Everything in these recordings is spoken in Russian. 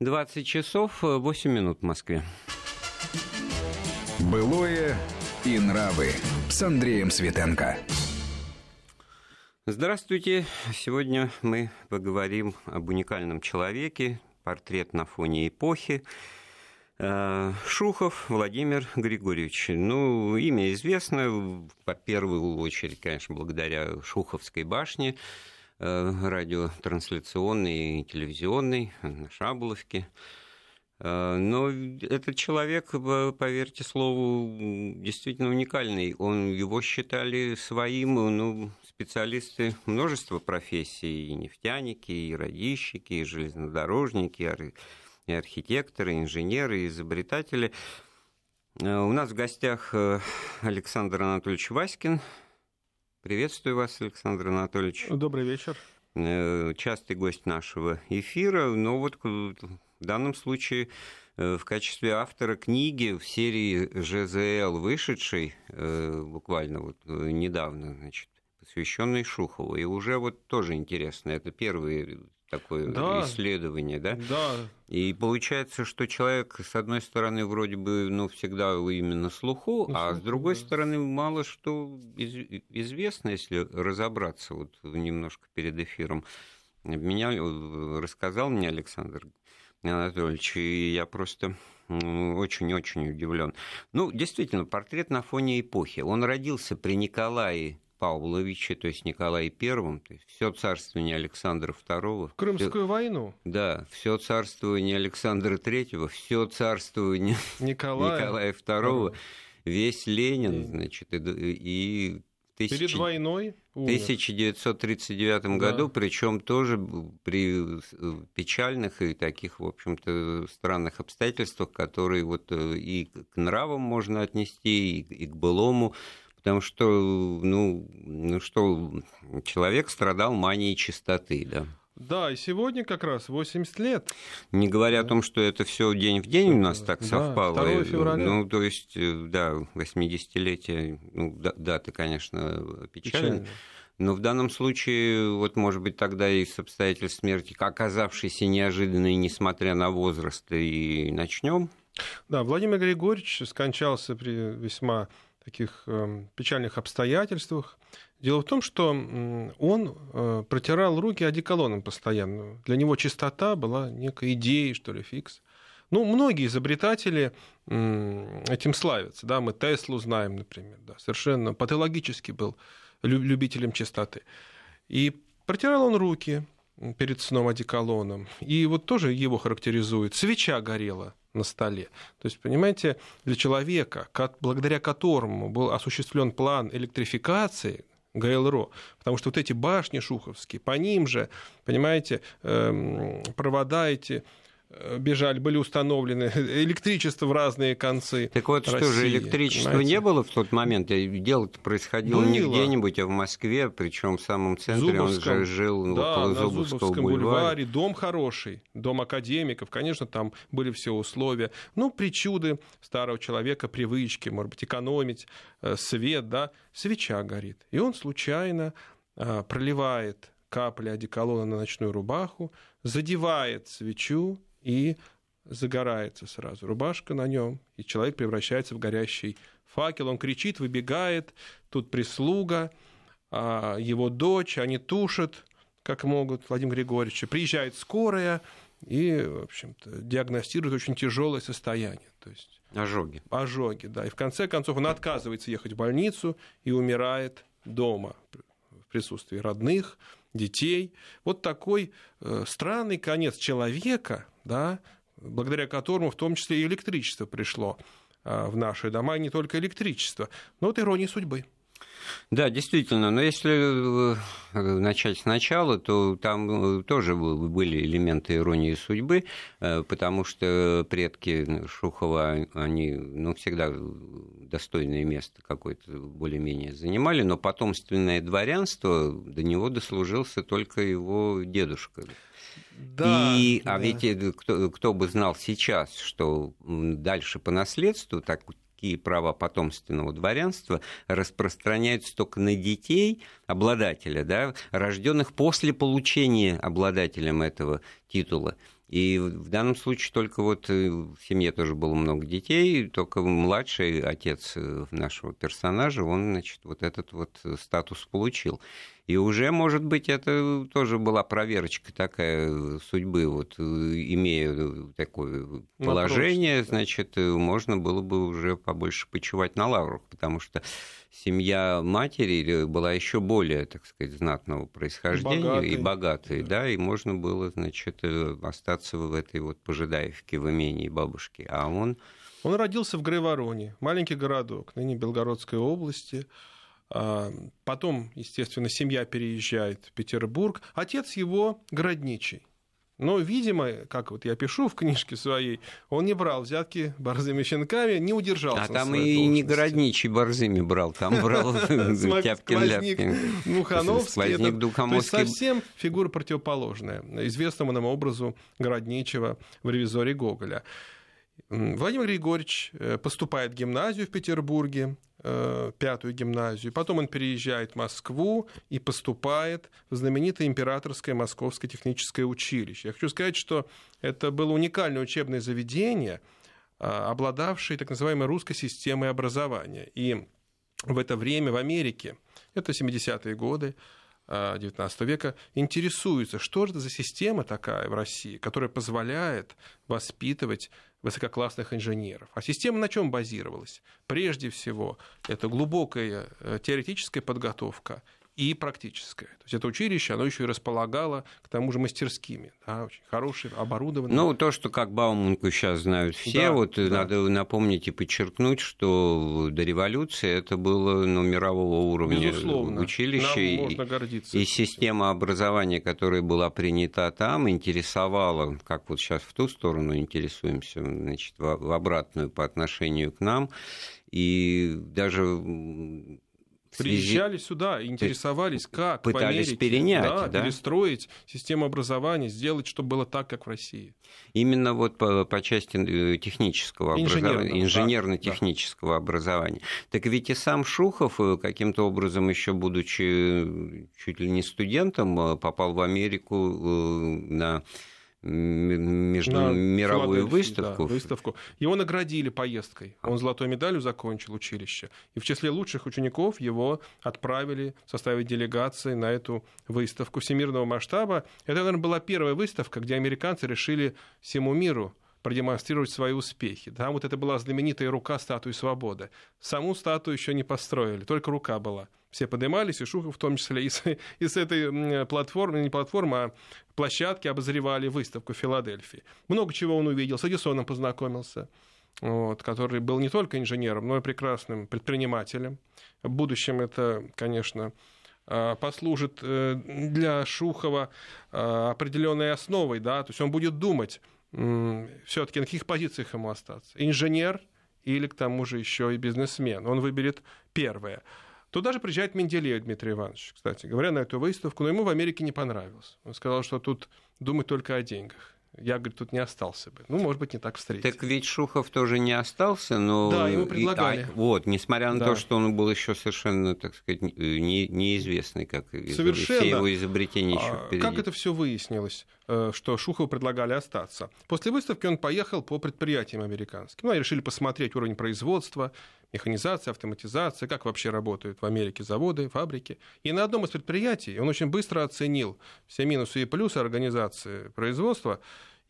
20 часов 8 минут в Москве. Былое и нравы с Андреем Светенко. Здравствуйте. Сегодня мы поговорим об уникальном человеке, портрет на фоне эпохи. Э, Шухов Владимир Григорьевич. Ну, имя известно, по первую очередь, конечно, благодаря Шуховской башне, э, радиотрансляционной и телевизионной на Шаболовке. Э, но этот человек, поверьте слову, действительно уникальный. Он, его считали своим, ну, специалисты множества профессий, и нефтяники, и радищики, и железнодорожники, и архитекторы, и инженеры, и изобретатели. Э, у нас в гостях э, Александр Анатольевич Васькин. Приветствую вас, Александр Анатольевич. Добрый вечер. Э, частый гость нашего эфира, но вот в данном случае в качестве автора книги в серии ЖЗЛ, вышедшей буквально вот недавно, значит, посвященной Шухову. И уже вот тоже интересно, это первый такое да, исследование, да? Да. И получается, что человек, с одной стороны, вроде бы, ну, всегда именно слуху, ну, а с другой да. стороны, мало что известно, если разобраться вот немножко перед эфиром. Меня рассказал мне Александр Анатольевич, и я просто очень-очень удивлен. Ну, действительно, портрет на фоне эпохи. Он родился при Николае Павловиче, то есть Николае Первом, то есть все царствование Александра II. Крымскую все, войну. Да, все царствование Александра Третьего, все царствование Николая, Николая II, весь Ленин, значит, и, и тысяч... Перед войной В 1939 да. году, причем тоже при печальных и таких, в общем-то, странных обстоятельствах, которые вот э, и к нравам можно отнести, и к былому потому что, ну, ну что, человек страдал манией чистоты, да. Да, и сегодня как раз 80 лет. Не говоря да. о том, что это все день в день у нас так да, совпало. 2 февраля. Ну, то есть, э, да, 80-летие, ну, дата, конечно, печальная. Но в данном случае, вот, может быть, тогда и с обстоятельств смерти, оказавшейся неожиданной, несмотря на возраст, и начнем. Да, Владимир Григорьевич скончался при весьма таких эм, печальных обстоятельствах. Дело в том, что он э, протирал руки одеколоном постоянно. Для него чистота была некой идеей, что ли, фикс. Ну, многие изобретатели этим славятся. Да? Мы Теслу знаем, например. Да? Совершенно патологически был любителем чистоты. И протирал он руки перед сном одеколоном. И вот тоже его характеризует. Свеча горела на столе. То есть, понимаете, для человека, благодаря которому был осуществлен план электрификации ГЛРО, потому что вот эти башни шуховские, по ним же, понимаете, эм, провода эти бежали, были установлены электричество в разные концы. Так вот, России, что же, электричества понимаете? не было в тот момент? Дело-то происходило было. не где-нибудь, а в Москве, причем в самом центре Зубовском, он же жил да, около на Зубовского бульвара. бульваре. Дом хороший, дом академиков, конечно, там были все условия. Ну, причуды старого человека, привычки, может быть, экономить, э, свет, да, свеча горит. И он случайно э, проливает капли одеколона на ночную рубаху, задевает свечу, и загорается сразу рубашка на нем, и человек превращается в горящий факел. Он кричит, выбегает, тут прислуга, а его дочь, они тушат, как могут, Владимир Григорьевич. Приезжает скорая и, в общем-то, диагностирует очень тяжелое состояние. То есть ожоги. Ожоги, да. И в конце концов он отказывается ехать в больницу и умирает дома в присутствии родных, детей. Вот такой э, странный конец человека, да, благодаря которому в том числе и электричество пришло э, в наши дома, и не только электричество. Но вот ирония судьбы. Да, действительно, но если э, начать сначала, то там э, тоже были элементы иронии судьбы, э, потому что предки Шухова, они ну, всегда достойное место какое-то более-менее занимали, но потомственное дворянство до него дослужился только его дедушка. Да, и, а да. а ведь кто, кто бы знал сейчас, что дальше по наследству так такие права потомственного дворянства распространяются только на детей обладателя, да, рожденных после получения обладателем этого титула И в данном случае только вот э, в семье тоже было много детей, только младший отец э, нашего персонажа, он, значит, вот этот вот статус получил. И уже, может быть, это тоже была проверочка такая судьбы, вот имея такое положение, значит, можно было бы уже побольше почивать на лаврах, потому что семья матери была еще более, так сказать, знатного происхождения богатой. и богатой, да. да, и можно было, значит, э, остаться в этой вот пожидаевке в имении бабушки, а он... Он родился в Грейвороне, маленький городок, ныне Белгородской области. А, потом, естественно, семья переезжает в Петербург. Отец его городничий. Но, видимо, как вот я пишу в книжке своей, он не брал взятки борзыми щенками, не удержался. А там и не городничий борзыми брал, там брал Тяпкин-Ляпкин. Мухановский. Совсем фигура противоположная известному нам образу городничего в ревизоре Гоголя. Владимир Григорьевич э, поступает в гимназию в Петербурге, э, пятую гимназию. Потом он переезжает в Москву и поступает в знаменитое Императорское Московское техническое училище. Я хочу сказать, что это было уникальное учебное заведение, а, обладавшее так называемой русской системой образования. И в это время в Америке, это 70-е годы, XIX а, века интересуются, что же это за система такая в России, которая позволяет воспитывать высококлассных инженеров. А система на чем базировалась? Прежде всего, это глубокая э, теоретическая подготовка и практическое. То есть это училище, оно еще и располагало к тому же мастерскими, да, очень хорошие, оборудованные. Ну, то, что как Бауманку сейчас знают все, да, вот да. надо напомнить и подчеркнуть, что до революции это было ну, мирового уровня Безусловно. училище. Нам можно гордиться. И система образования, которая была принята там, интересовала, как вот сейчас в ту сторону интересуемся, значит, в обратную по отношению к нам. И даже Приезжали сюда, интересовались, как пытались в Америке, перенять, да, да? перестроить систему образования, сделать, чтобы было так, как в России. Именно вот по, по части э, технического образования, инженерно-технического да. образования. Так ведь и сам Шухов э, каким-то образом, еще будучи э, чуть ли не студентом, попал в Америку на междумировую выставку. Да, выставку. Его наградили поездкой. Он золотой медалью закончил училище. И в числе лучших учеников его отправили составить делегации на эту выставку всемирного масштаба. Это, наверное, была первая выставка, где американцы решили всему миру продемонстрировать свои успехи. Там вот это была знаменитая рука статуи свободы. Саму статую еще не построили, только рука была. Все поднимались, и Шухов в том числе, и с, и с этой платформы, не платформы, а площадки обозревали выставку в Филадельфии. Много чего он увидел, с Эдисоном познакомился, вот, который был не только инженером, но и прекрасным предпринимателем. В будущем это, конечно, а, послужит э, для Шухова а, определенной основой, да, то есть он будет думать, все-таки на каких позициях ему остаться. Инженер или к тому же еще и бизнесмен. Он выберет первое. Туда же приезжает Менделеев Дмитрий Иванович, кстати говоря, на эту выставку, но ему в Америке не понравилось. Он сказал, что тут думать только о деньгах я, говорит, тут не остался бы. Ну, может быть, не так встретить. Так ведь Шухов тоже не остался, но... Да, ему предлагали. И, а, вот, несмотря на да. то, что он был еще совершенно, так сказать, не, неизвестный, как совершенно. все его изобретения еще а, впереди. Как это все выяснилось, э, что Шухову предлагали остаться? После выставки он поехал по предприятиям американским. Ну, они решили посмотреть уровень производства, механизация, автоматизация, как вообще работают в Америке заводы, фабрики. И на одном из предприятий он очень быстро оценил все минусы и плюсы организации производства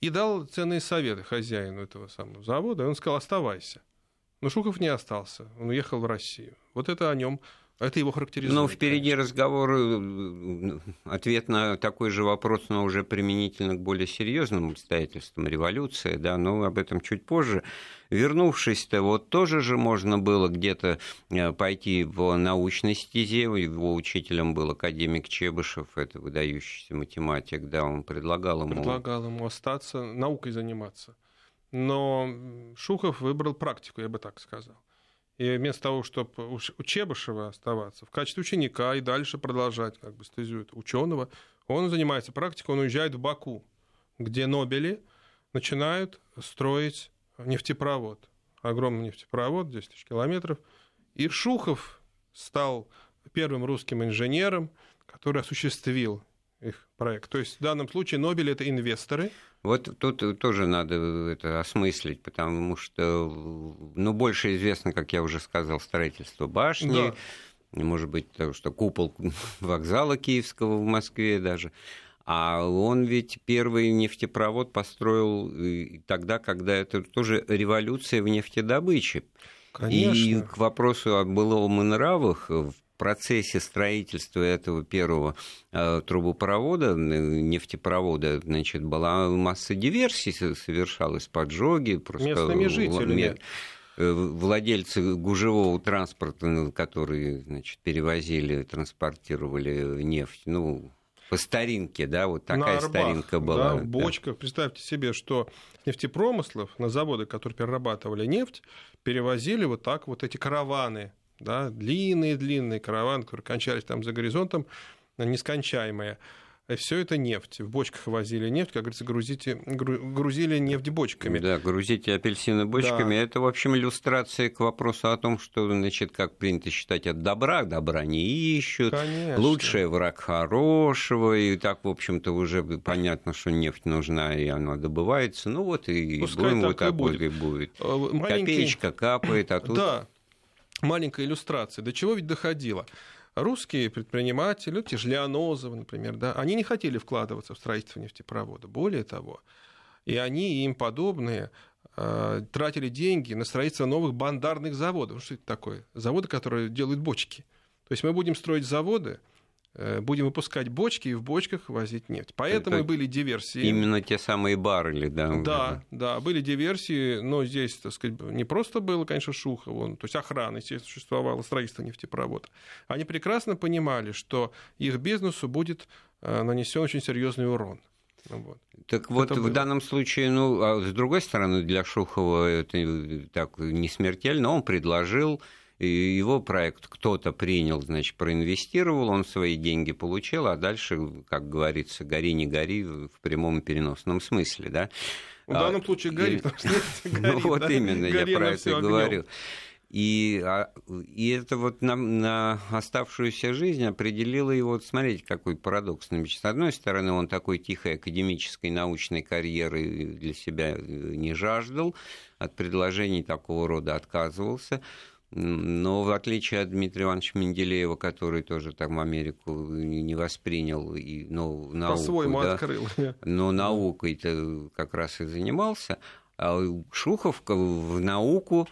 и дал ценные советы хозяину этого самого завода. И он сказал, оставайся. Но Шухов не остался, он уехал в Россию. Вот это о нем это его характеризует. Ну, впереди конечно. разговор, э, ответ на такой же вопрос, но уже применительно к более серьезным обстоятельствам революции, да, но об этом чуть позже. Вернувшись-то, вот тоже же можно было где-то э, пойти в научной стезе, его учителем был академик Чебышев, это выдающийся математик, да, он предлагал ему... Предлагал ему остаться, наукой заниматься. Но Шухов выбрал практику, я бы так сказал. И вместо того, чтобы у Чебышева оставаться в качестве ученика и дальше продолжать как бы стезю ученого, он занимается практикой, он уезжает в Баку, где Нобели начинают строить нефтепровод. Огромный нефтепровод, 10 тысяч километров. И Шухов стал первым русским инженером, который осуществил их проект. То есть в данном случае Нобель это инвесторы, Вот тут тоже надо это осмыслить, потому что, ну, больше известно, как я уже сказал, строительство башни, да. может быть, то, что купол вокзала Киевского в Москве даже. А он ведь первый нефтепровод построил тогда, когда это тоже революция в нефтедобыче. Конечно. И к вопросу о былом и нравах в процессе строительства этого первого э, трубопровода, нефтепровода, значит, была масса диверсий совершалась, поджоги. Просто Местными жителями. Э, владельцы гужевого транспорта, которые значит, перевозили, транспортировали нефть, ну, по старинке, да, вот такая на старинка была. Да, в бочках. Да. Представьте себе, что нефтепромыслов на заводы, которые перерабатывали нефть, перевозили вот так вот эти караваны да, длинные-длинные караваны, которые кончались там за горизонтом, нескончаемые. И все это нефть. В бочках возили нефть, как говорится, грузите, грузили нефть бочками. Да, грузите апельсины бочками. Да. Это, в общем, иллюстрация к вопросу о том, что, значит, как принято считать, от добра добра не ищут. Конечно. Лучший враг хорошего. И так, в общем-то, уже понятно, что нефть нужна, и она добывается. Ну вот и Пускай будем так вот так и будет. и будет. Э, маленький... Копеечка капает, а тут... Да, маленькая иллюстрация. До чего ведь доходило? Русские предприниматели, те же Леонозовы, например, да, они не хотели вкладываться в строительство нефтепровода. Более того, и они, и им подобные, э, тратили деньги на строительство новых бандарных заводов. Что это такое? Заводы, которые делают бочки. То есть мы будем строить заводы, будем выпускать бочки и в бочках возить нефть. Поэтому Это были диверсии. Именно те самые баррели, да? Да, да, были диверсии, но здесь, так сказать, не просто было, конечно, Шухов, то есть охрана, естественно, существовало, строительство нефтепровода. Они прекрасно понимали, что их бизнесу будет э, нанесен очень серьезный урон. Вот. Так вот, это в было. данном случае, ну, а с другой стороны, для Шухова это так не смертельно. Он предложил его проект кто-то принял, значит, проинвестировал, он свои деньги получил, а дальше, как говорится, гори не гори в прямом переносном смысле, да. В данном случае горит. И... Ну вот именно, я про это говорю. И, а, и это вот на, на оставшуюся жизнь определило его, вот смотрите, какой парадокс. С одной стороны, он такой тихой академической научной карьеры для себя не жаждал, от предложений такого рода отказывался. Но в отличие от Дмитрия Ивановича Менделеева, который тоже там Америку не воспринял, и, но науку, По-своему да, открыл. Но наукой-то как раз и занимался, а Шухов в науку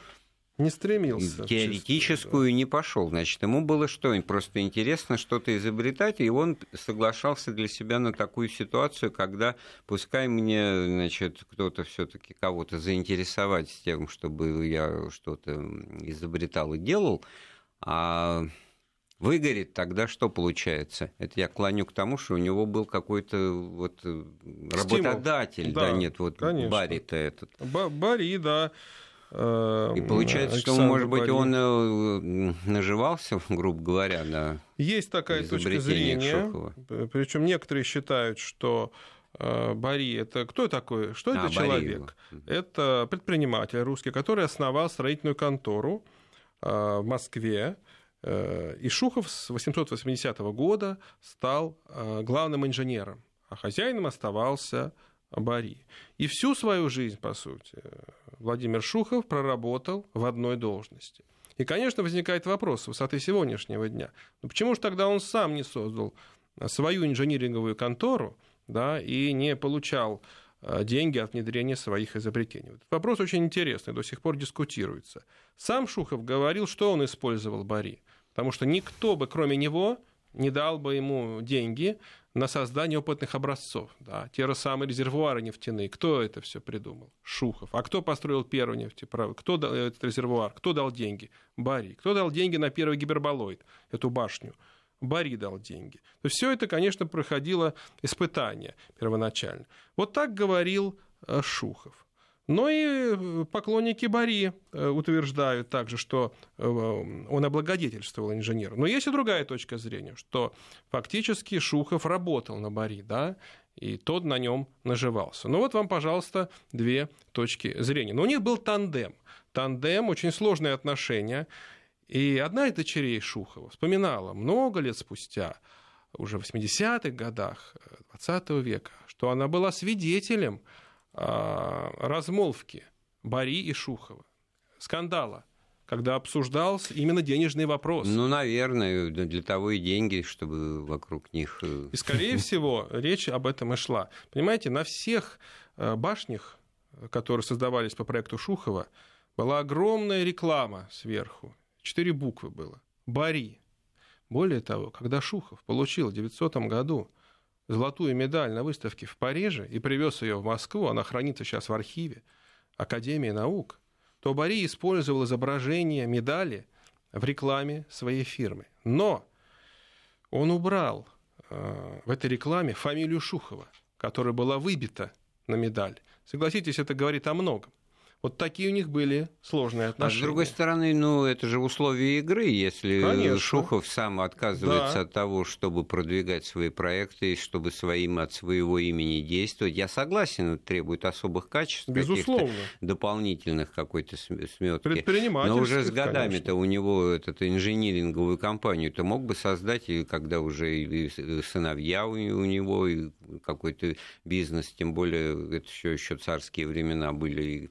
не стремился. Теоретическую да. не пошел. Значит, ему было что? Просто интересно что-то изобретать, и он соглашался для себя на такую ситуацию, когда пускай мне, значит, кто-то все-таки кого-то заинтересовать с тем, чтобы я что-то изобретал и делал, а выгорит, тогда что получается? Это я клоню к тому, что у него был какой-то вот работодатель, да, да нет, вот Барри-то этот. Барри, да. И получается, Александр что, может быть, он э, наживался, грубо говоря, на Есть такая точка зрения. Причем некоторые считают, что э, Бари это кто такой? Что а, это человек? Бари. Это предприниматель русский, который основал строительную контору э, в Москве. И Шухов с 880 года стал главным инженером, а хозяином оставался Бари. И всю свою жизнь, по сути, Владимир Шухов проработал в одной должности. И, конечно, возникает вопрос с высоты сегодняшнего дня. Ну, почему же тогда он сам не создал свою инжиниринговую контору да, и не получал э, деньги от внедрения своих изобретений. Этот вопрос очень интересный, до сих пор дискутируется. Сам Шухов говорил, что он использовал Бари, потому что никто бы, кроме него, не дал бы ему деньги на создание опытных образцов. Да. Те же самые резервуары нефтяные. Кто это все придумал? Шухов. А кто построил первый нефтепровод? Кто дал этот резервуар? Кто дал деньги? Бари. Кто дал деньги на первый гиперболоид, эту башню? Бари дал деньги. То все это, конечно, проходило испытание первоначально. Вот так говорил э, Шухов. Но и э, поклонники Бари э, утверждают также, что э, он облагодетельствовал инженера. Но есть и другая точка зрения, что фактически Шухов работал на Бари, да, и тот на нем наживался. Ну вот вам, пожалуйста, две точки зрения. Но у них был тандем. Тандем, очень сложные отношения. И одна из дочерей Шухова вспоминала много лет спустя уже в 80-х годах 20 века, что она была свидетелем размолвки Бари и Шухова, скандала когда обсуждался именно денежный вопрос. Ну, наверное, для того и деньги, чтобы вокруг них... Э, и, скорее всего, речь об этом и шла. Понимаете, на всех э, башнях, которые создавались по проекту Шухова, была огромная реклама сверху. Четыре буквы было. Бари. Более того, когда Шухов получил в 900 году золотую медаль на выставке в Париже и привез ее в Москву, она хранится сейчас в архиве Академии наук – то Бори использовал изображение медали в рекламе своей фирмы. Но он убрал э, в этой рекламе фамилию Шухова, которая была выбита на медаль. Согласитесь, это говорит о многом. Вот такие у них были сложные отношения. А с другой стороны, ну, это же условия игры, если Конечно. Шухов сам отказывается да. от того, чтобы продвигать свои проекты, чтобы своим от своего имени действовать. Я согласен, это требует особых качеств, Безусловно. дополнительных какой-то сметки. Но уже с годами-то у него этот инжиниринговую компанию-то мог бы создать, и когда уже и сыновья у него, и какой-то бизнес, тем более это еще, еще царские времена были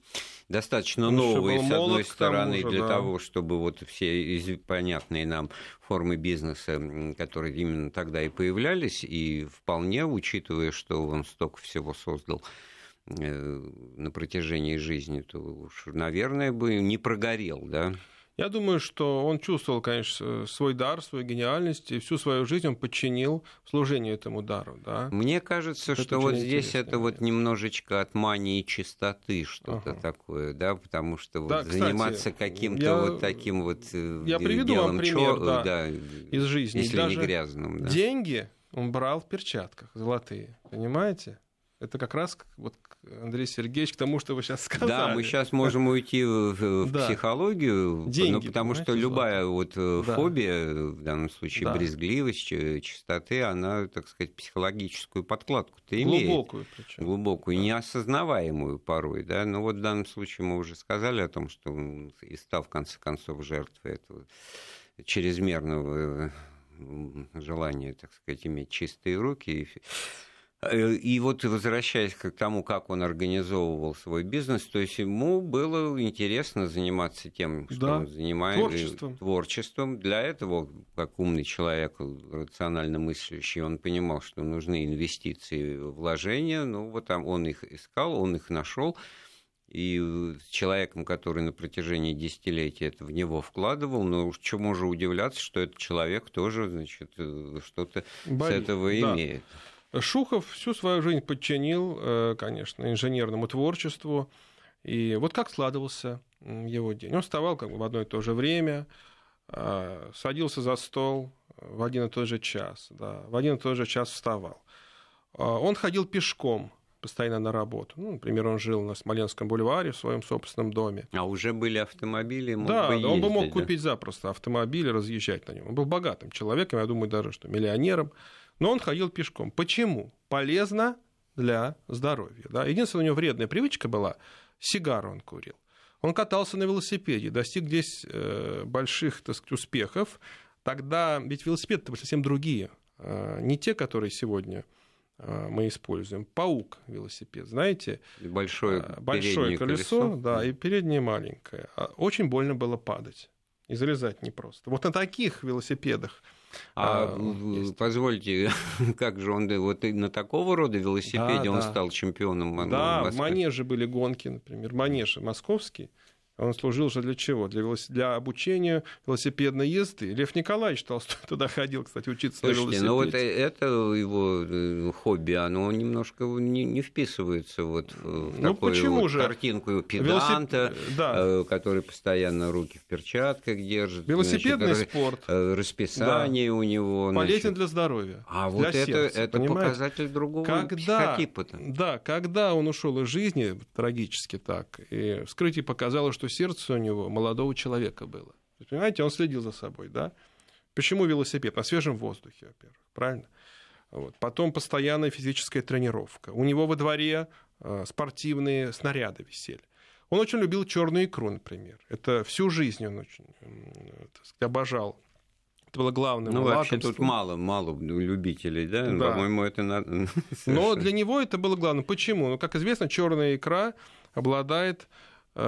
достаточно Он новые, с одной стороны, же, для да. того, чтобы вот все понятные нам формы бизнеса, которые именно тогда и появлялись, и вполне, учитывая, что он столько всего создал, э, на протяжении жизни, то уж, наверное, бы не прогорел, да? Я думаю, что он чувствовал, конечно, свой дар, свою гениальность, и всю свою жизнь он подчинил служению этому дару. Да? Мне кажется, это что вот здесь это вот немножечко от мании чистоты что-то ага. такое, да, потому что да, вот кстати, заниматься каким-то вот таким вот э, я приведу вам пример, чё, да, да, из жизни. Если Даже не грязным. Да. Деньги он брал в перчатках золотые, понимаете? Это как раз вот Андрей Сергеевич, к тому, что вы сейчас сказали. Да, мы сейчас можем уйти в, в да. психологию, Деньги, ну, потому что любая вот э, да. фобия, в данном случае да. брезгливость, чистоты, она, так сказать, психологическую подкладку-то имеет. Глубокую причем. Глубокую, да. неосознаваемую порой, да. Но вот в данном случае мы уже сказали о том, что он и стал, в конце концов, жертвой этого чрезмерного желания, так сказать, иметь чистые руки. Э, и вот возвращаясь к тому, как он организовывал свой бизнес, то есть ему было интересно заниматься тем, что да, он занимается творчеством. творчеством. Для этого, как умный человек, рационально мыслящий, он понимал, что нужны инвестиции, вложения. Ну вот там он их искал, он их нашел. И с человеком, который на протяжении десятилетий это в него вкладывал, ну, чему же удивляться, что этот человек тоже, значит, э, что-то с этого да. имеет. Шухов всю свою жизнь подчинил, э, конечно, инженерному творчеству. И вот как складывался его день. Он вставал как бы в одно и то же время, а, садился за стол в один и тот же час, да, в один и тот же час вставал. А, он ходил пешком постоянно на работу. Ну, например, он жил на Смоленском бульваре в своем собственном доме. А уже были автомобили, мог да, бы ездить, он бы мог да? купить запросто автомобиль и разъезжать на нем. Он был богатым человеком, я думаю, даже что миллионером но он ходил пешком. Почему? Полезно для здоровья. Да? Единственная у него вредная привычка была, сигару он курил. Он катался на велосипеде, достиг здесь э, больших так сказать, успехов. Тогда ведь велосипеды были совсем другие, э, не те, которые сегодня э, мы используем. Паук велосипед, знаете? большое, большое колесо, колесо, да, и переднее маленькое. А очень больно было падать и залезать непросто. Вот на таких велосипедах а, а позвольте, как же он вот на такого рода велосипеде да, он да. стал чемпионом? Да, в Манеже были гонки, например, Манеж московский. Он служил же для чего? Для, велос... для обучения велосипедной езды. Лев Николаевич Толстой туда ходил, кстати, учиться Слушайте, на велосипеде. ну вот это его э, хобби, оно немножко не, не вписывается вот в ну, такую почему вот же? картинку педанта, Велосип... да. Э, который постоянно руки в перчатках держит. Велосипедный значит, спорт. Э, расписание да. у него. Полезен значит. для здоровья. А для вот это, это показатель другого когда, психотипа. -то. Да, когда он ушел из жизни, трагически так, и вскрытие показало, что что сердце у него молодого человека было. Понимаете, он следил за собой, да? Почему велосипед? На свежем воздухе, во-первых, правильно? Вот. Потом постоянная физическая тренировка. У него во дворе э, спортивные снаряды висели. Он очень любил черную икру, например. Это всю жизнь он очень сказать, обожал это было главным Ну, вообще лакомством. тут мало, мало любителей, да? Да. По-моему, это надо... Но для него это было главным. Почему? Ну, как известно, черная икра обладает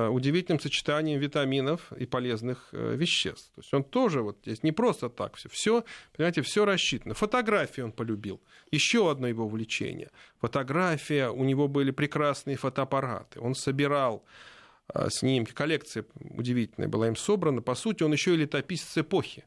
удивительным сочетанием витаминов и полезных э, веществ. То есть он тоже вот здесь не просто так все. Все, понимаете, все рассчитано. Фотографии он полюбил. Еще одно его увлечение. Фотография, у него были прекрасные фотоаппараты. Он собирал э, снимки, коллекция удивительная была им собрана. По сути, он еще и летописец эпохи.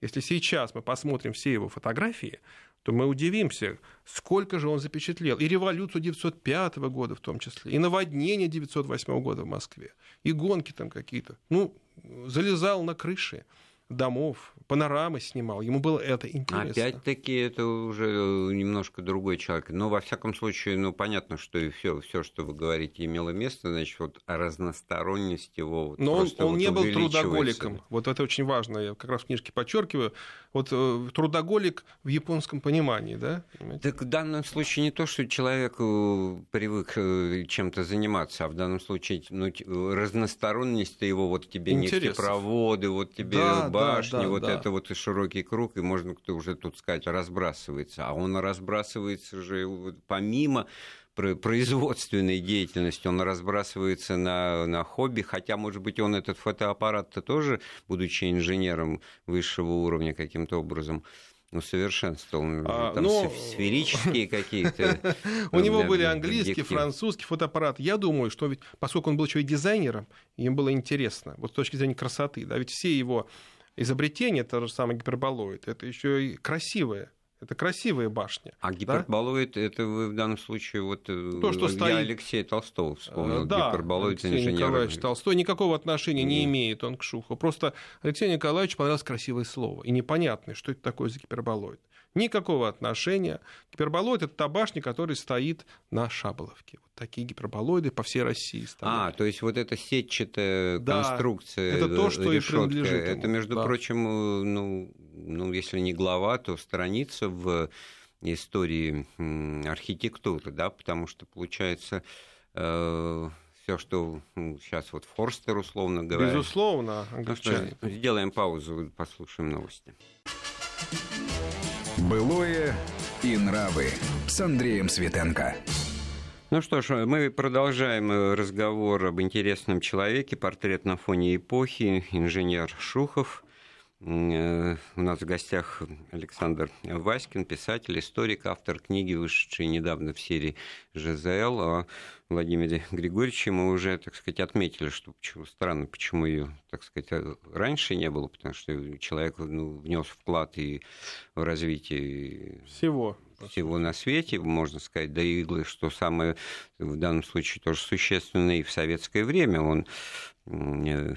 Если сейчас мы посмотрим все его фотографии, то мы удивимся, сколько же он запечатлел. И революцию 905 года в том числе, и наводнение 908 года в Москве, и гонки там какие-то. Ну, залезал на крыши домов, панорамы снимал. Ему было это интересно. Опять-таки это уже немножко другой человек. Но во всяком случае, ну понятно, что и все, все, что вы говорите, имело место, значит, вот разносторонность его. Вот Но он, он вот не был трудоголиком. Вот это очень важно. Я как раз в книжке подчеркиваю. Вот э, трудоголик в японском понимании, да? понимаете? Так в данном случае не то, что человек э, привык э, чем-то заниматься, а в данном случае ну, разносторонность его, вот тебе Интересов. нефтепроводы, вот тебе да, башни, да, вот да. это вот и широкий круг, и можно кто уже тут сказать разбрасывается. А он разбрасывается же помимо про- производственной деятельности, он разбрасывается на, на хобби, хотя, может быть, он этот фотоаппарат-то тоже, будучи инженером высшего уровня каким-то образом, усовершенствовал. А, Там ну, сф- сферические какие-то. У него были английский, французский фотоаппарат. Я думаю, что ведь, поскольку он был еще и дизайнером, им было интересно, вот с точки зрения красоты, да, ведь все его изобретения, это же самый гиперболоид, это еще и красивые, это красивые башни. А гиперболоид, это вы в данном случае, вот э, То, что я стоит- Алексея Толстого вспомнил, Э, Да, гиперболоид Алексей инженер. Николаевич Толстой никакого отношения не имеет он к Шуху. Просто Алексею Николаевичу понравилось красивое слово и непонятное, что это такое за гиперболоид. Никакого отношения. Гиперболоид – это та башня, которая стоит на Шаболовке. Вот такие гиперболоиды по всей России А, стоят. то есть вот эта сетчатая Да, конструкция, это то, э, что и решётка, принадлежит ему, Это, между да. прочим, э, ну, ну, если не глава, то страница в истории архитектуры, да, потому что получается все, что сейчас вот Форстер условно говоря. Безусловно, Ну что, англичане. сделаем паузу, послушаем новости. Былое и нравы с Андреем Светенко. Ну что ж, мы продолжаем э, разговор об интересном человеке, портрет на фоне эпохи, инженер Шухов. Э, У нас в гостях Александр Васькин, писатель, историк, автор книги, вышедшей недавно в серии ЖЗЛ о Владимире Григорьевиче. Мы уже, так сказать, отметили, что почему, странно, почему ее, так сказать, э, раньше не было, потому что человек ну, внес вклад и в развитие Всего. всего на свете, можно сказать, до иглы, что самое в данном случае тоже существенно и в советское время. Он э,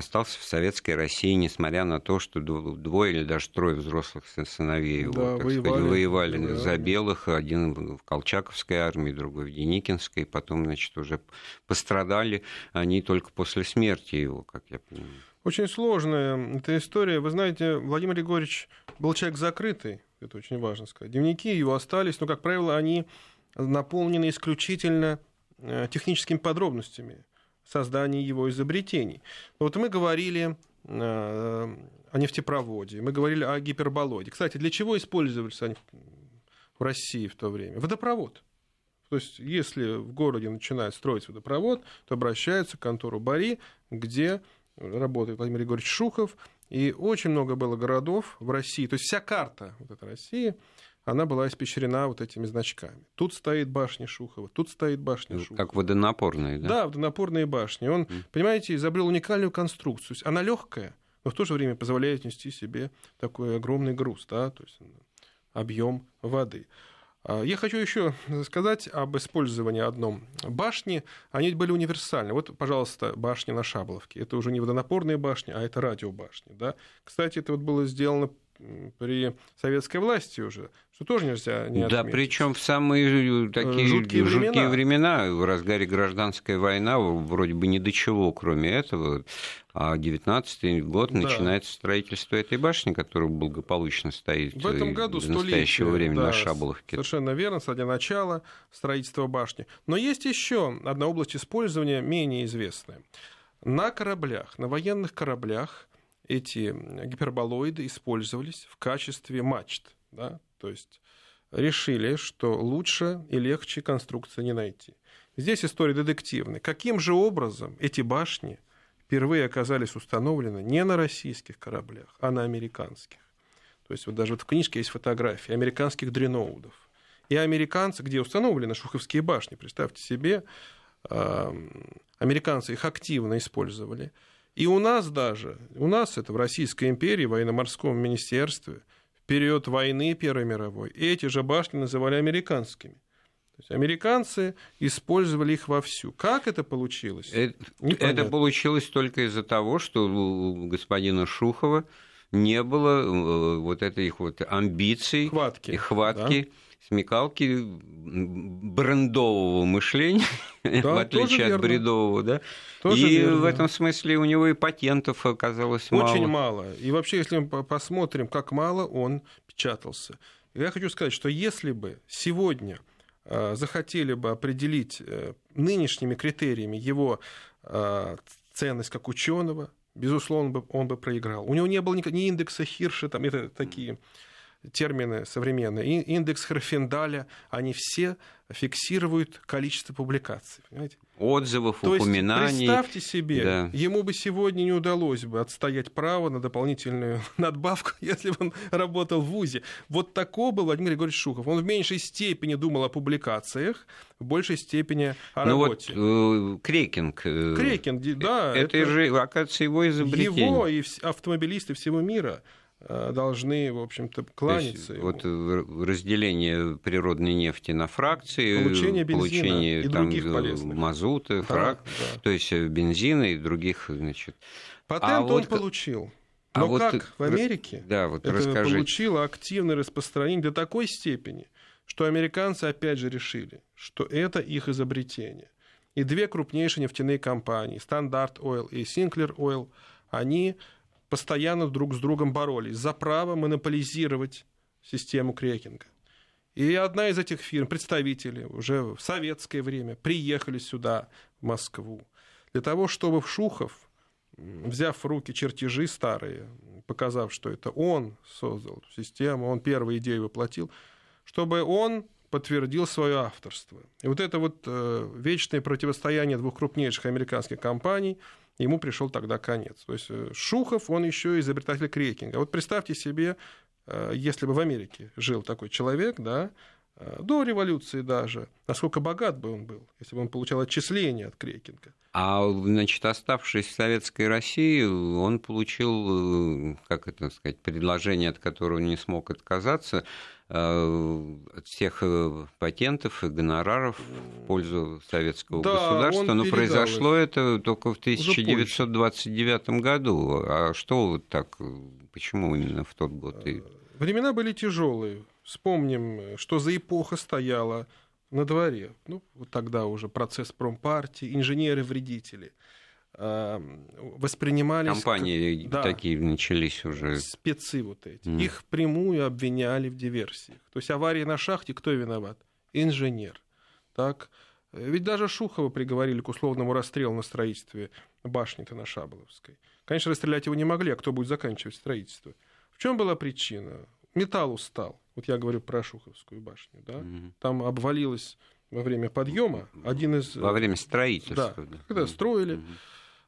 остался в советской России, несмотря на то, что дво- двое или даже трое взрослых сын- сыновей его, Да, так воевали. сказать, воевали Да. за белых, один в в Колчаковской армии, другой в Деникинской, потом, значит, уже пострадали они только после смерти его, как я понимаю. Очень сложная эта история. Вы знаете, Владимир Егорович был человек закрытый, это очень важно сказать. Дневники его остались, но, как правило, они наполнены исключительно э, техническими подробностями создания его изобретений. Вот мы говорили э, о нефтепроводе, мы говорили о гиперболоиде. Кстати, для чего использовались они в России в то время? Водопровод. То есть, если в городе начинают строить водопровод, то обращаются к контору Бари, где работает Владимир Егорович Шухов, и очень много было городов в России. То есть вся карта вот этой России, она была испещрена вот этими значками. Тут стоит башня Шухова, тут стоит башня Шухова. Как водонапорные, да? Да, водонапорные башни. Он, понимаете, изобрел уникальную конструкцию. Она легкая, но в то же время позволяет нести себе такой огромный груз, да, то есть объем воды. А, Я хочу еще сказать об использовании одном башни. Они были универсальны. Вот, пожалуйста, башня на Шабловке. Это уже не водонапорные башни, а это радиобашни. Да? Кстати, это вот было сделано при советской власти уже, что тоже нельзя не Да, отметить. причем в самые э, такие жуткие жуткие, времена. времена. в разгаре гражданской войны, вроде бы ни до чего, кроме этого. А 19 год Да. начинается строительство этой башни, которая благополучно стоит В этом э, году до настоящего времени да, на Шаболовке. Совершенно верно, кстати, начало строительства башни. Но есть еще одна область использования менее известная. На кораблях, на военных кораблях эти гиперболоиды использовались в качестве мачт. Да? То есть решили, что лучше и легче конструкции не найти. Здесь история детективная. Каким же образом эти башни впервые оказались установлены не на российских кораблях, а на американских? То есть вот даже вот в книжке есть фотографии американских дреноудов. И американцы, где установлены шуховские башни, представьте себе, американцы их активно использовали. И у нас даже, у нас это в Российской империи, в военно-морском министерстве, в период войны Первой мировой, эти же башни называли американскими. То есть американцы использовали их вовсю. Как это получилось? Это, это получилось только из-за того, что у господина Шухова не было э, вот этой их вот амбиций хватки, и хватки. Да смекалки, брендового мышления, да, в отличие от верно. бредового, да. Тоже и верно. в этом смысле у него и патентов оказалось мало. Очень мало. И вообще, если мы посмотрим, как мало он печатался. Я хочу сказать, что если бы сегодня а, захотели бы определить э, нынешними критериями его а, ценность как ученого, безусловно, он бы проиграл. У него не было ни индекса Хирша, там это такие термины современные, индекс Херфендаля, они все фиксируют количество публикаций. Понимаете? Отзывов, То упоминаний. Есть, представьте себе, да. ему бы сегодня не удалось бы отстоять право на дополнительную надбавку, если бы он работал в ВУЗе. Вот такой был Владимир Григорьевич Шухов. Он в меньшей степени думал о публикациях, в большей степени о ну работе. Вот, э, крекинг. Э, крекинг, да. Это, это же, оказывается, его изобретение. Его и автомобилисты всего мира должны, в общем-то, кланяться. ему. Вот разделение природной нефти на фракции, получение, бензина получение и там, других э, полезных. мазута, да, фрак, да. то есть э, бензина и других, значит. Патент а он вот... получил. А Но а вот как в Америке да, вот это расскажи. получило активное распространение до такой степени, что американцы опять же решили, что это их изобретение. И две крупнейшие нефтяные компании, Standard Oil и Sinclair Oil, они постоянно друг с другом боролись за право монополизировать систему крекинга. И одна из этих фирм, представители уже в советское время, приехали сюда, в Москву, для того, чтобы в Шухов, взяв в руки чертежи старые, показав, что это он создал систему, он первую идею воплотил, чтобы он подтвердил свое авторство. И вот это вот э, вечное противостояние двух крупнейших американских компаний – ему пришел тогда конец. То есть э, Шухов, он еще изобретатель крекинга. Вот представьте себе, э, если бы в Америке жил такой человек, да, э, до революции даже, насколько богат бы он был, если бы он получал отчисления от крекинга. А, значит, оставшись в Советской России, он получил, как это сказать, предложение, от которого не смог отказаться, всех э, патентов и гонораров в пользу советского да, государства. Но произошло их. это только в 1929 году. А что вот так, почему именно в тот год? Э, времена были тяжелые. Вспомним, что за эпоха стояла на дворе. Ну, вот тогда уже процесс промпартии, инженеры-вредители – воспринимались... Компании как, да, такие начались уже. Спецы вот эти. Mm. Их прямую обвиняли в диверсиях. То есть аварии на шахте кто виноват? Инженер. Так? Ведь даже Шухова приговорили к условному расстрелу на строительстве башни-то на Шаболовской. Конечно, расстрелять его не могли, а кто будет заканчивать строительство? В чем была причина? Металл устал. Вот я говорю про Шуховскую башню. Да? Mm. Там обвалилось во время подъема один из... Во время строительства. Да, когда строили. Mm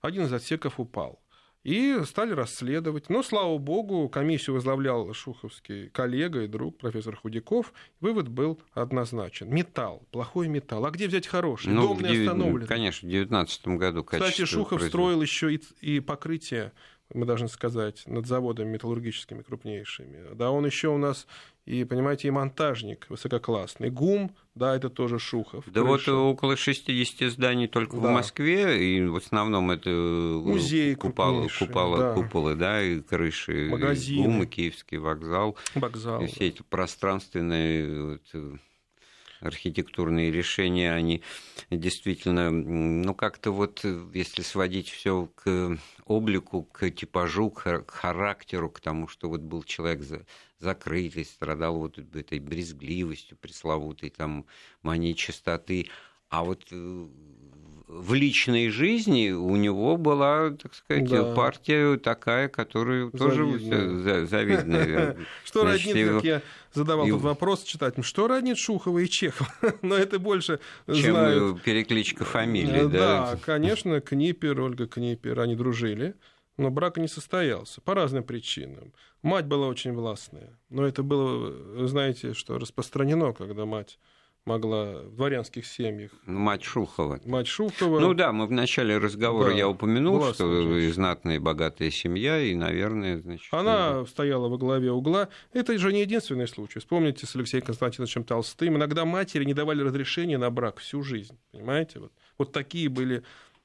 один из отсеков упал. И стали расследовать. Но, слава богу, комиссию возглавлял шуховский коллега и друг, профессор Худяков. Вывод был однозначен. Металл, плохой металл. А где взять хороший? Ну, Дом не остановлен. Конечно, в 2019 году Кстати, Шухов строил еще и, и покрытие мы должны сказать, над заводами металлургическими крупнейшими. Да, он еще у нас и, понимаете, и монтажник высококлассный. ГУМ, да, это тоже Шухов. Да крыша. вот около 60 зданий только да. в Москве, и в основном это Музей куполы, куполы, да. куполы, да, и крыши. Магазины. И ГУМ, и Киевский вокзал. Вокзал. И все эти пространственные вот, архитектурные решения, они действительно, ну, как-то вот, если сводить все к облику, к типажу, к характеру, к тому, что вот был человек за, закрытый, страдал вот этой брезгливостью пресловутой, там, манией чистоты, а вот э, в личной жизни у него была, так сказать, да. партия такая, завидная. тоже завидная. Что роднит, как я задавал тут вопрос читателям, что роднит Шухова и Чехова? Но это больше Чем перекличка фамилии, да? Да, конечно, Книпер, Ольга Книпер, они дружили но брак не состоялся по разным причинам. Мать была очень властная, но это было, знаете, что распространено, когда мать могла в дворянских семьях. Ну, мать Шухова. Мать Шухова. Ну да, мы в начале разговора да, я упомянул, что и знатная и богатая семья, и, наверное, значит... Она ну... стояла во главе угла. Это же не единственный случай. Вспомните с Алексеем Константиновичем Толстым. Иногда матери не давали разрешения на брак всю жизнь. Понимаете? Вот, вот такие были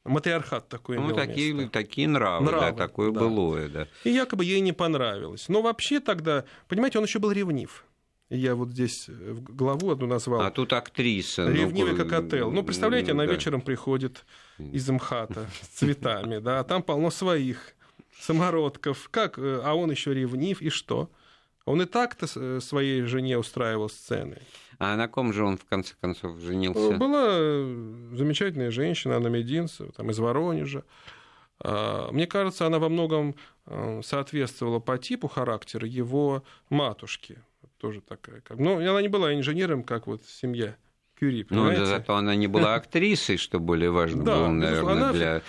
Матриархат такой Ну, такие, место. такие нравы, нравы, да, такое да. былое, да. И якобы ей не понравилось. Но вообще тогда, понимаете, он еще был ревнив. Я вот здесь э, главу одну назвал. А тут актриса. Ну, Ревнивый ну, как отель. Ну, представляете, она да. вечером приходит из МХАТа с цветами, да, а там полно своих самородков. Как? Э, а он еще ревнив, и что? Он и так-то э, своей жене устраивал сцены. А на ком же он в конце концов женился? Была замечательная женщина, Анна Мединцева, там из Воронежа. А, мне кажется, она во многом соответствовала по типу характера его матушки тоже такая. Как... Ну, она не была инженером, как вот семья Кюри, Ну, да, зато она не была актрисой, что более важно да, было, наверное, она для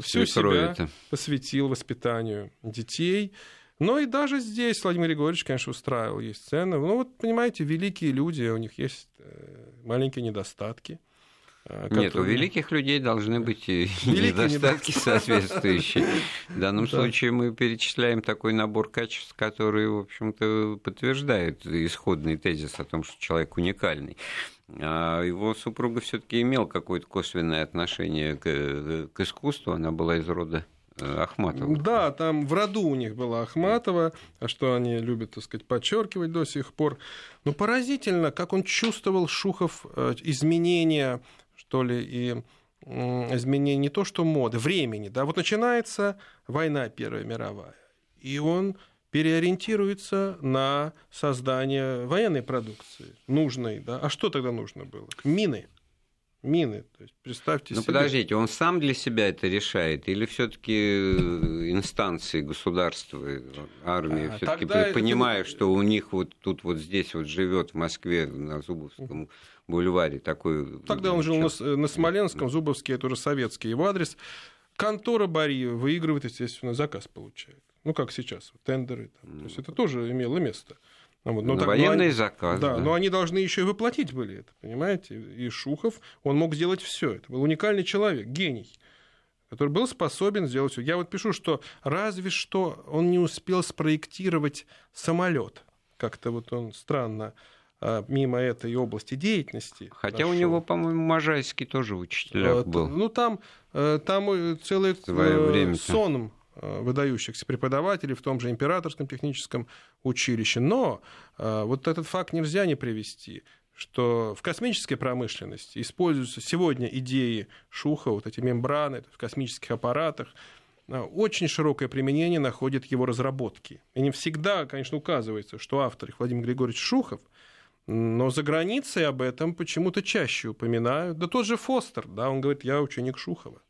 всю себя посвятила воспитанию детей. Но и даже здесь Владимир Григорьевич, конечно, устраивал есть сцены. Ну, вот, понимаете, великие люди, у них есть э, маленькие недостатки. Которые... Нет, у великих людей должны быть и недостатки соответствующие. В данном случае мы перечисляем такой набор качеств, которые, в общем-то, подтверждают исходный тезис о том, что человек уникальный. А его супруга все-таки имел какое-то косвенное отношение к, к искусству, она была из рода э, Ахматова. Да, там в роду у них была Ахматова, а что они любят, так сказать, подчеркивать до сих пор. Но поразительно, как он чувствовал Шухов э, изменения что ли, и изменение не то что моды, времени. Да? Вот начинается война Первая мировая, и он переориентируется на создание военной продукции, нужной. Да? А что тогда нужно было? Мины. Мины. То есть, представьте ну, себе. подождите, он сам для себя это решает? Или все-таки э, инстанции, государства, армия, а, все-таки понимая, это... что у них вот тут вот здесь вот живет в Москве на Зубовском бульваре такой... Тогда он жил на, на Смоленском, Зубовский, это уже советский его адрес. Контора Бари выигрывает, естественно, заказ получает. Ну, как сейчас, тендеры. Там. То есть это тоже имело место. Ну вот, но так, военный но заказ. Да, да, но они должны еще и воплотить были это, понимаете? И Шухов, он мог сделать все. Это был уникальный человек, гений, который был способен сделать все. Я вот пишу, что разве что он не успел спроектировать самолет. Как-то вот он странно мимо этой области деятельности. Хотя прошел. у него, по-моему, Можайский тоже учитель был. Ну, там, э, там э, целый э, сон выдающихся преподавателей в том же Императорском техническом училище. Но вот этот факт нельзя не привести что в космической промышленности используются сегодня идеи Шуха, вот эти мембраны в космических аппаратах, очень широкое применение находят его разработки. И не всегда, конечно, указывается, что автор их Владимир Григорьевич Шухов – но за границей об этом почему-то чаще упоминают. Да тот же Фостер, да, он говорит, я ученик Шухова.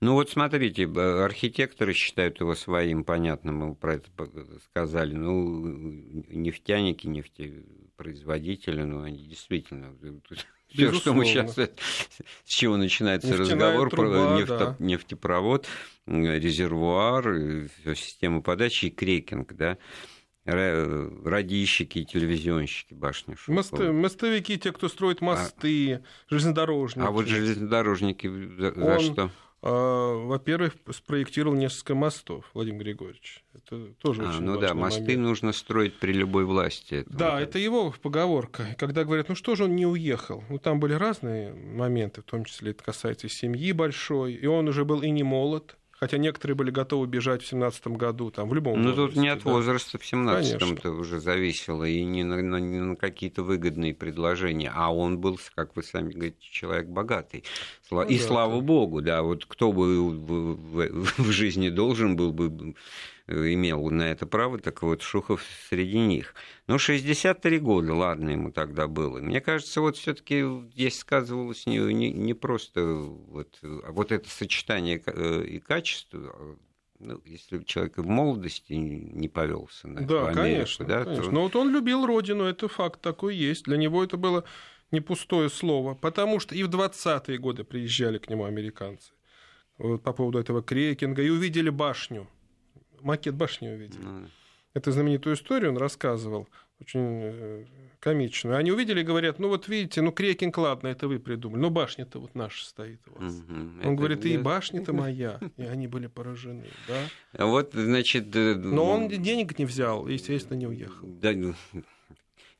Ну вот смотрите, архитекторы считают его своим, понятно, мы про это сказали. Ну, нефтяники, нефтепроизводители, ну, они действительно... Все, что мы сейчас... С чего начинается Нефтяная разговор труба, про нефто, да. нефтепровод, резервуар, систему подачи и крекинг, да радищики и телевизионщики башни. Мосты, мостовики, те, кто строит мосты, а, железнодорожники. А вот железнодорожники за, за Он, что? А, во-первых, спроектировал несколько мостов, Владимир Григорьевич. Это тоже а, очень Ну да, мосты момент. нужно строить при любой власти. Это да, вот это его поговорка. Когда говорят, ну что же он не уехал? Ну там были разные моменты, в том числе это касается семьи большой, и он уже был и не молод, Хотя некоторые были готовы бежать в 17 году, там, в любом Ну, тут не от да. возраста в 17-м-то уже зависело, и не на, на, не на какие-то выгодные предложения. А он был, как вы сами говорите, человек богатый. Ну, и да, слава да. богу, да, вот кто бы в, в, в жизни должен был бы имел на это право, так вот Шухов среди них. Ну, 63 года, ладно, ему тогда было. Мне кажется, вот все таки здесь сказывалось не, не, не просто вот, а вот это сочетание э, и качества, а, ну, если человек в молодости не повелся на да, Америку, конечно, да, конечно. То... Но вот он любил родину, это факт такой есть. Для него это было не пустое слово, потому что и в 20-е годы приезжали к нему американцы вот, по поводу этого крекинга и увидели башню макет башни увидели. Ну, да. Это знаменитую историю он рассказывал, очень э, комичную. Они увидели и говорят, ну вот видите, ну крекинг, ладно, это вы придумали, но башня-то вот наша стоит у вас. Угу. Он это говорит, и башня-то моя. И они были поражены, да. Вот, значит... Э, но он денег не взял, естественно, не уехал. Да, ну,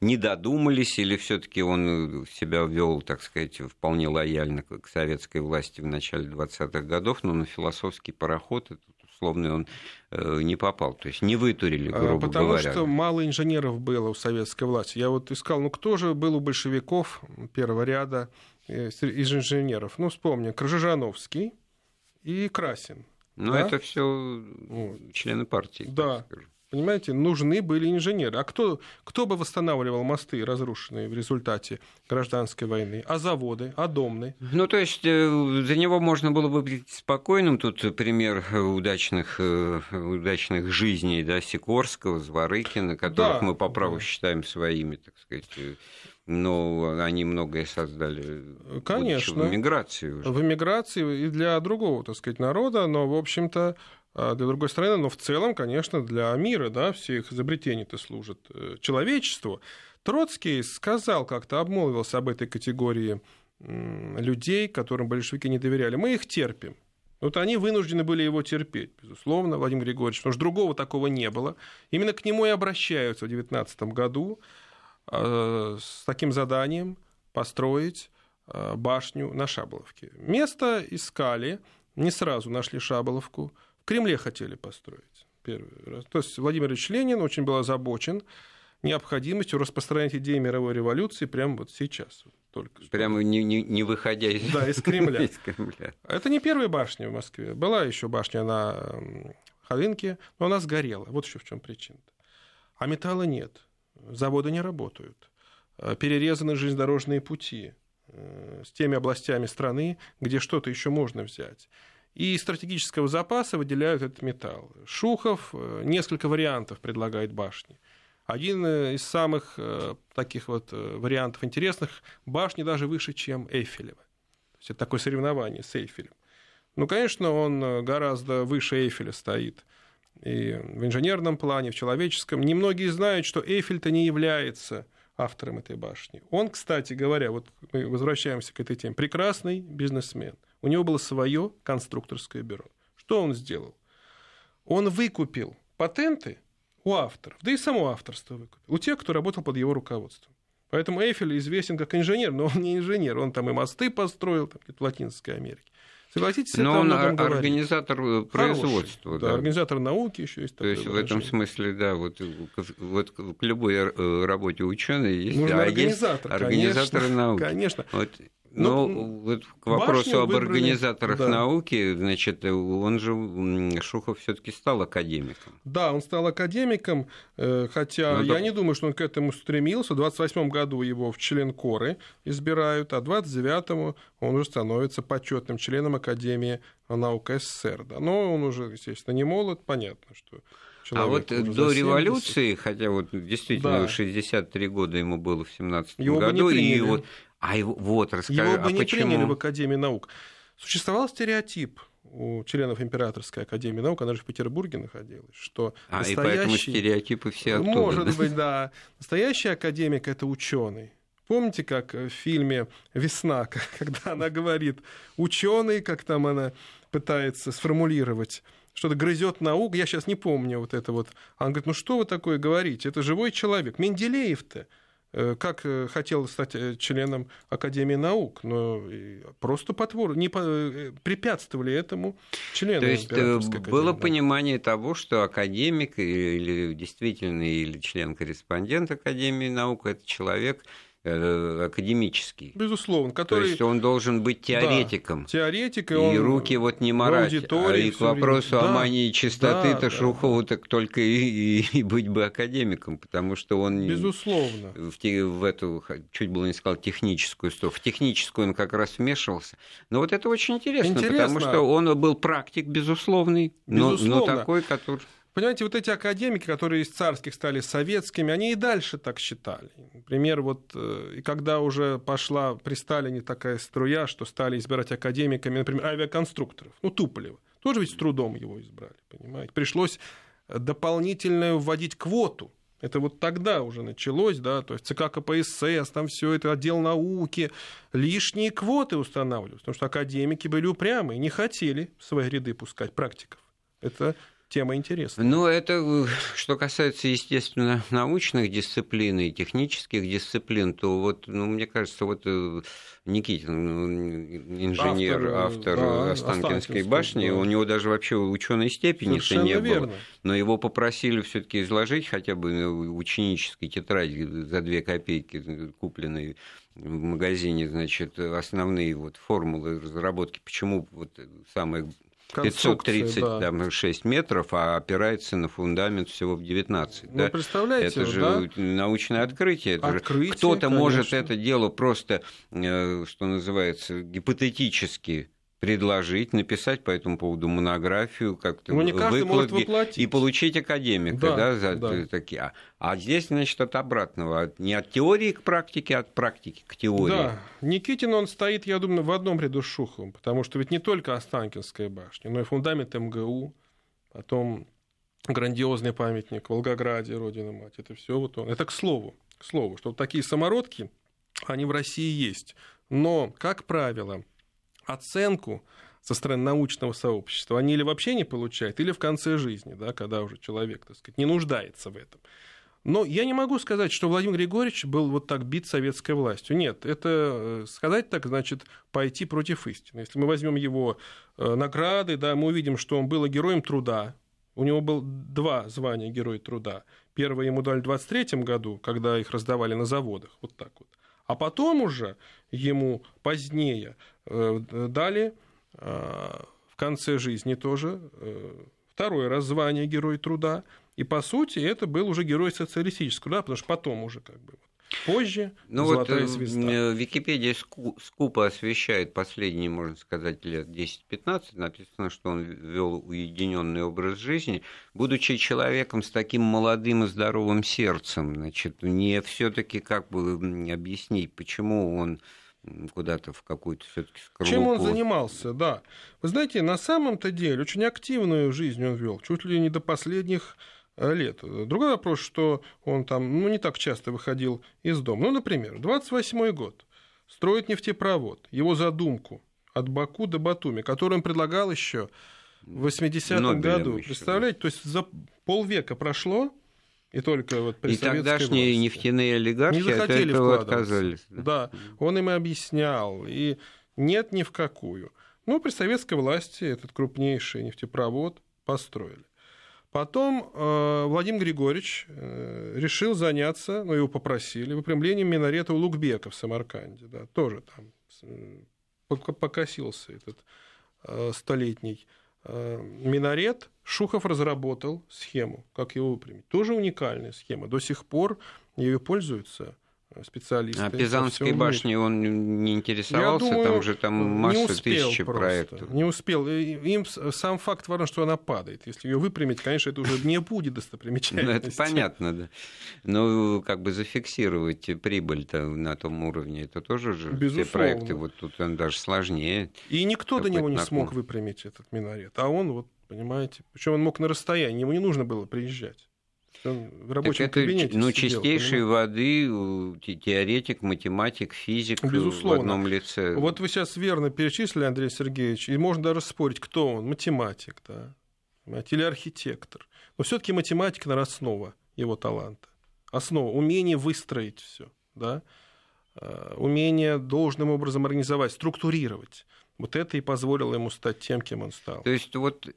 не додумались, или все-таки он себя вел, так сказать, вполне лояльно к советской власти в начале 20-х годов, но на философский пароход этот условный он э, не попал, то есть не вытурили, а, грубо Потому говоря. что мало инженеров было у советской власти. Я вот искал, ну кто же был у большевиков первого ряда э, из инженеров? Ну, вспомни, Крыжижановский и Красин. Ну, да? это все члены партии. Да. Скажем. Понимаете, нужны были инженеры. А кто, кто бы восстанавливал мосты, разрушенные в результате гражданской войны? А заводы? А домны? Ну, то есть э, за него можно было бы быть спокойным. Тут пример удачных, э, удачных жизней да, Сикорского, Зворыкина, которых да, мы по праву да. считаем своими, так сказать но они многое создали Конечно, в эмиграции уже. В эмиграции и для другого, так сказать, народа, но, в общем-то, для другой страны, но в целом, конечно, для мира, да, все их изобретения-то служат э, человечеству. Троцкий сказал, как-то обмолвился об этой категории людей, которым большевики не доверяли. Мы их терпим. Вот они вынуждены были его терпеть, безусловно, Владимир Григорьевич, потому что другого такого не было. Именно к нему и обращаются в 19 году э, с таким заданием построить э, башню на Шаболовке. Место искали, не сразу нашли Шаболовку – Кремле хотели построить первый раз. То есть Владимир Ильич Ленин очень был озабочен необходимостью распространять идеи мировой революции прямо вот сейчас. Только Прямо не, не, не выходя из, да, из, Кремля. из Кремля. Это не первая башня в Москве. Была еще башня на Ховинке, но она сгорела. Вот еще в чем причина. А металла нет. Заводы не работают. Перерезаны железнодорожные пути э, с теми областями страны, где что-то еще можно взять и из стратегического запаса выделяют этот металл. Шухов э, несколько вариантов предлагает башни. Один э, из самых э, таких вот вариантов интересных – башни даже выше, чем Эйфелева. То есть это такое соревнование с Эйфелем. Ну, конечно, он гораздо выше Эйфеля стоит. И в инженерном плане, в человеческом. Немногие знают, что Эйфель-то не является автором этой башни. Он, кстати говоря, вот мы возвращаемся к этой теме, прекрасный бизнесмен – у него было свое конструкторское бюро. Что он сделал? Он выкупил патенты у авторов, да и само авторство выкупил, у тех, кто работал под его руководством. Поэтому Эйфель известен как инженер, но он не инженер, он там и мосты построил там, в Латинской Америке. Согласитесь, Но он организатор говорить. производства. Хороший, да, да, организатор науки еще есть. То есть в этом смысле, да, вот, вот к любой э, работе ученый есть, Нужно а организатор, есть организатор конечно, науки. Конечно. Вот но ну, вот к вопросу об выбрали, организаторах да. науки, значит, он же, Шухов все таки стал академиком. Да, он стал академиком, э, хотя ну, я да. не думаю, что он к этому стремился. В 28 году его в член Коры избирают, а в 29-му он уже становится почетным членом Академии наук СССР. Да. Но он уже, естественно, не молод, понятно, что а вот до революции, хотя вот действительно да. 63 года ему было в 17 году, и вот а его, вот, расскажи, его бы а не почему? приняли в Академии наук. Существовал стереотип у членов Императорской Академии наук, она же в Петербурге находилась, что а, настоящий... и поэтому стереотипы все оттуда. Может да? быть, да. Настоящий академик – это ученый. Помните, как в фильме «Весна», когда она говорит «ученый», как там она пытается сформулировать, что-то грызет наук, я сейчас не помню вот это вот. Она говорит, ну что вы такое говорите, это живой человек. Менделеев-то как э, хотел стать э, членом Академии наук, но просто потвор, не препятствовали этому члену. То есть было наук. понимание того, что академик или действительный или член-корреспондент Академии наук – это человек Э, академический. Безусловно, который... То есть он должен быть теоретиком. Да, теоретик, и, и он руки вот не марать. А и к вопросу время. о мании чистоты, да, то да. Шухову так только и, и, и быть бы академиком, потому что он... Безусловно. В, в эту, чуть было не сказал, техническую сторону. В техническую он как раз вмешивался. Но вот это очень интересно, интересно. потому что он был практик безусловный, безусловно. но, но такой, который... Понимаете, вот эти академики, которые из царских стали советскими, они и дальше так считали. Например, вот э, и когда уже пошла при Сталине такая струя, что стали избирать академиками, например, авиаконструкторов, ну, Туполева, тоже ведь с трудом его избрали, понимаете. Пришлось дополнительно вводить квоту. Это вот тогда уже началось, да, то есть ЦК КПСС, там все это отдел науки, лишние квоты устанавливались, потому что академики были упрямые, не хотели в свои ряды пускать практиков. Это тема интересная. Ну, это э, что касается, естественно, научных дисциплин и технических дисциплин, то вот, ну, мне кажется, вот э, Никитин, ну, инженер, автор, автор да, Останкинской башни, да. у него даже вообще ученой степени это не верно. было. Но его попросили все-таки изложить хотя бы ученической тетради за две копейки, купленной в магазине, значит, основные вот формулы разработки, почему вот самое 536 да. там, 6 метров, а опирается на фундамент всего в 19. Ну, да? представляете, это же да? научное открытие. Это открытие кто-то может это дело просто, э, что называется, гипотетически предложить, написать по этому поводу монографию, как-то ну, выкладки и получить академика, да, да, за да. такие. А, а здесь, значит, от обратного, не от теории к практике, а от практики к теории. Да, Никитин, он стоит, я думаю, в одном ряду с Шуховым, потому что ведь не только Останкинская башня, но и фундамент МГУ, потом грандиозный памятник Волгограде, Родина Мать, это все вот он. Это к слову, к слову, что такие самородки, они в России есть. Но, как правило, оценку со стороны научного сообщества они или вообще не получают, или в конце жизни, да, когда уже человек, так сказать, не нуждается в этом. Но я не могу сказать, что Владимир Григорьевич был вот так бит советской властью. Нет, это э, сказать так значит пойти против истины. Если мы возьмем его э, награды, да, мы увидим, что он был героем труда. У него было два звания Героя труда. Первое ему дали в 23 году, когда их раздавали на заводах. Вот так вот. А потом уже ему позднее э, дали э, в конце жизни тоже э, второе раззвание Герой труда. И, по сути, это был уже герой социалистического, да, потому что потом уже как бы Позже ну золотая вот, звезда. Википедия скупо освещает последние, можно сказать, лет 10-15. Написано, что он вел уединенный образ жизни, будучи человеком с таким молодым и здоровым сердцем. Значит, не все-таки как бы объяснить, почему он куда-то в какую-то все-таки скорлупу. Чем он занимался, да. Вы знаете, на самом-то деле очень активную жизнь он вел, чуть ли не до последних Э, лет. Другой вопрос, что он там ну, не так часто выходил из дома. Ну, например, 28 год. Строит нефтепровод. Его задумку от Баку до Батуми, которую он предлагал еще в 80-м году. Еще, Представляете, да. то есть за полвека прошло, и только вот при И тогдашние власти. нефтяные олигархи не захотели от этого отказались. Да. да, он им объяснял. И нет ни в какую. Ну, при советской власти этот крупнейший нефтепровод построили. Потом э, Владимир Григорьевич э, решил заняться, ну, его попросили, выпрямлением минарета у Лукбека в Самарканде. Да, тоже там э, покосился этот э, столетний э, минарет. Шухов разработал схему, как его выпрямить. Тоже уникальная схема. До сих пор ею пользуются специалисты. А Пизанской башни он не интересовался, думаю, там же там масса тысячи проектов. Не успел. Им сам факт важен, что она падает. Если ее выпрямить, конечно, это уже не будет достопримечательностью. Ну, это понятно, да. Но как бы зафиксировать прибыль-то на том уровне, это тоже же Безусловно. все проекты, вот тут он даже сложнее. И никто до него не смог выпрямить этот минарет. А он вот, понимаете, причем он мог на расстоянии, ему не нужно было приезжать. Он в рабочем так это, кабинете ну, сидел, чистейшей воды теоретик, математик, физик Безусловно. в одном лице. Вот вы сейчас верно перечислили, Андрей Сергеевич, и можно даже спорить, кто он, математик, да, или архитектор. Но все-таки математика, наверное, основа его таланта. Основа, умение выстроить все, да, э, умение должным образом организовать, структурировать. Вот это и позволило ему стать тем, кем он стал. То есть вот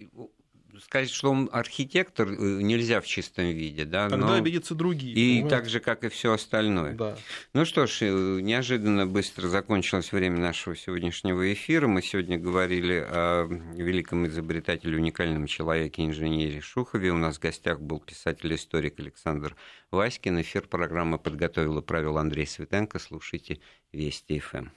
сказать, что он архитектор, э, нельзя в чистом виде, да. Тогда но... обидятся другие. И понимаете? так же, как и все остальное. Да. Ну что ж, э, неожиданно быстро закончилось время нашего сегодняшнего эфира. Мы сегодня говорили о великом изобретателе, уникальном человеке, инженере Шухове. У нас в гостях был писатель-историк Александр Васькин. Эфир программы подготовил и Андрей Светенко. Слушайте Вести ФМ.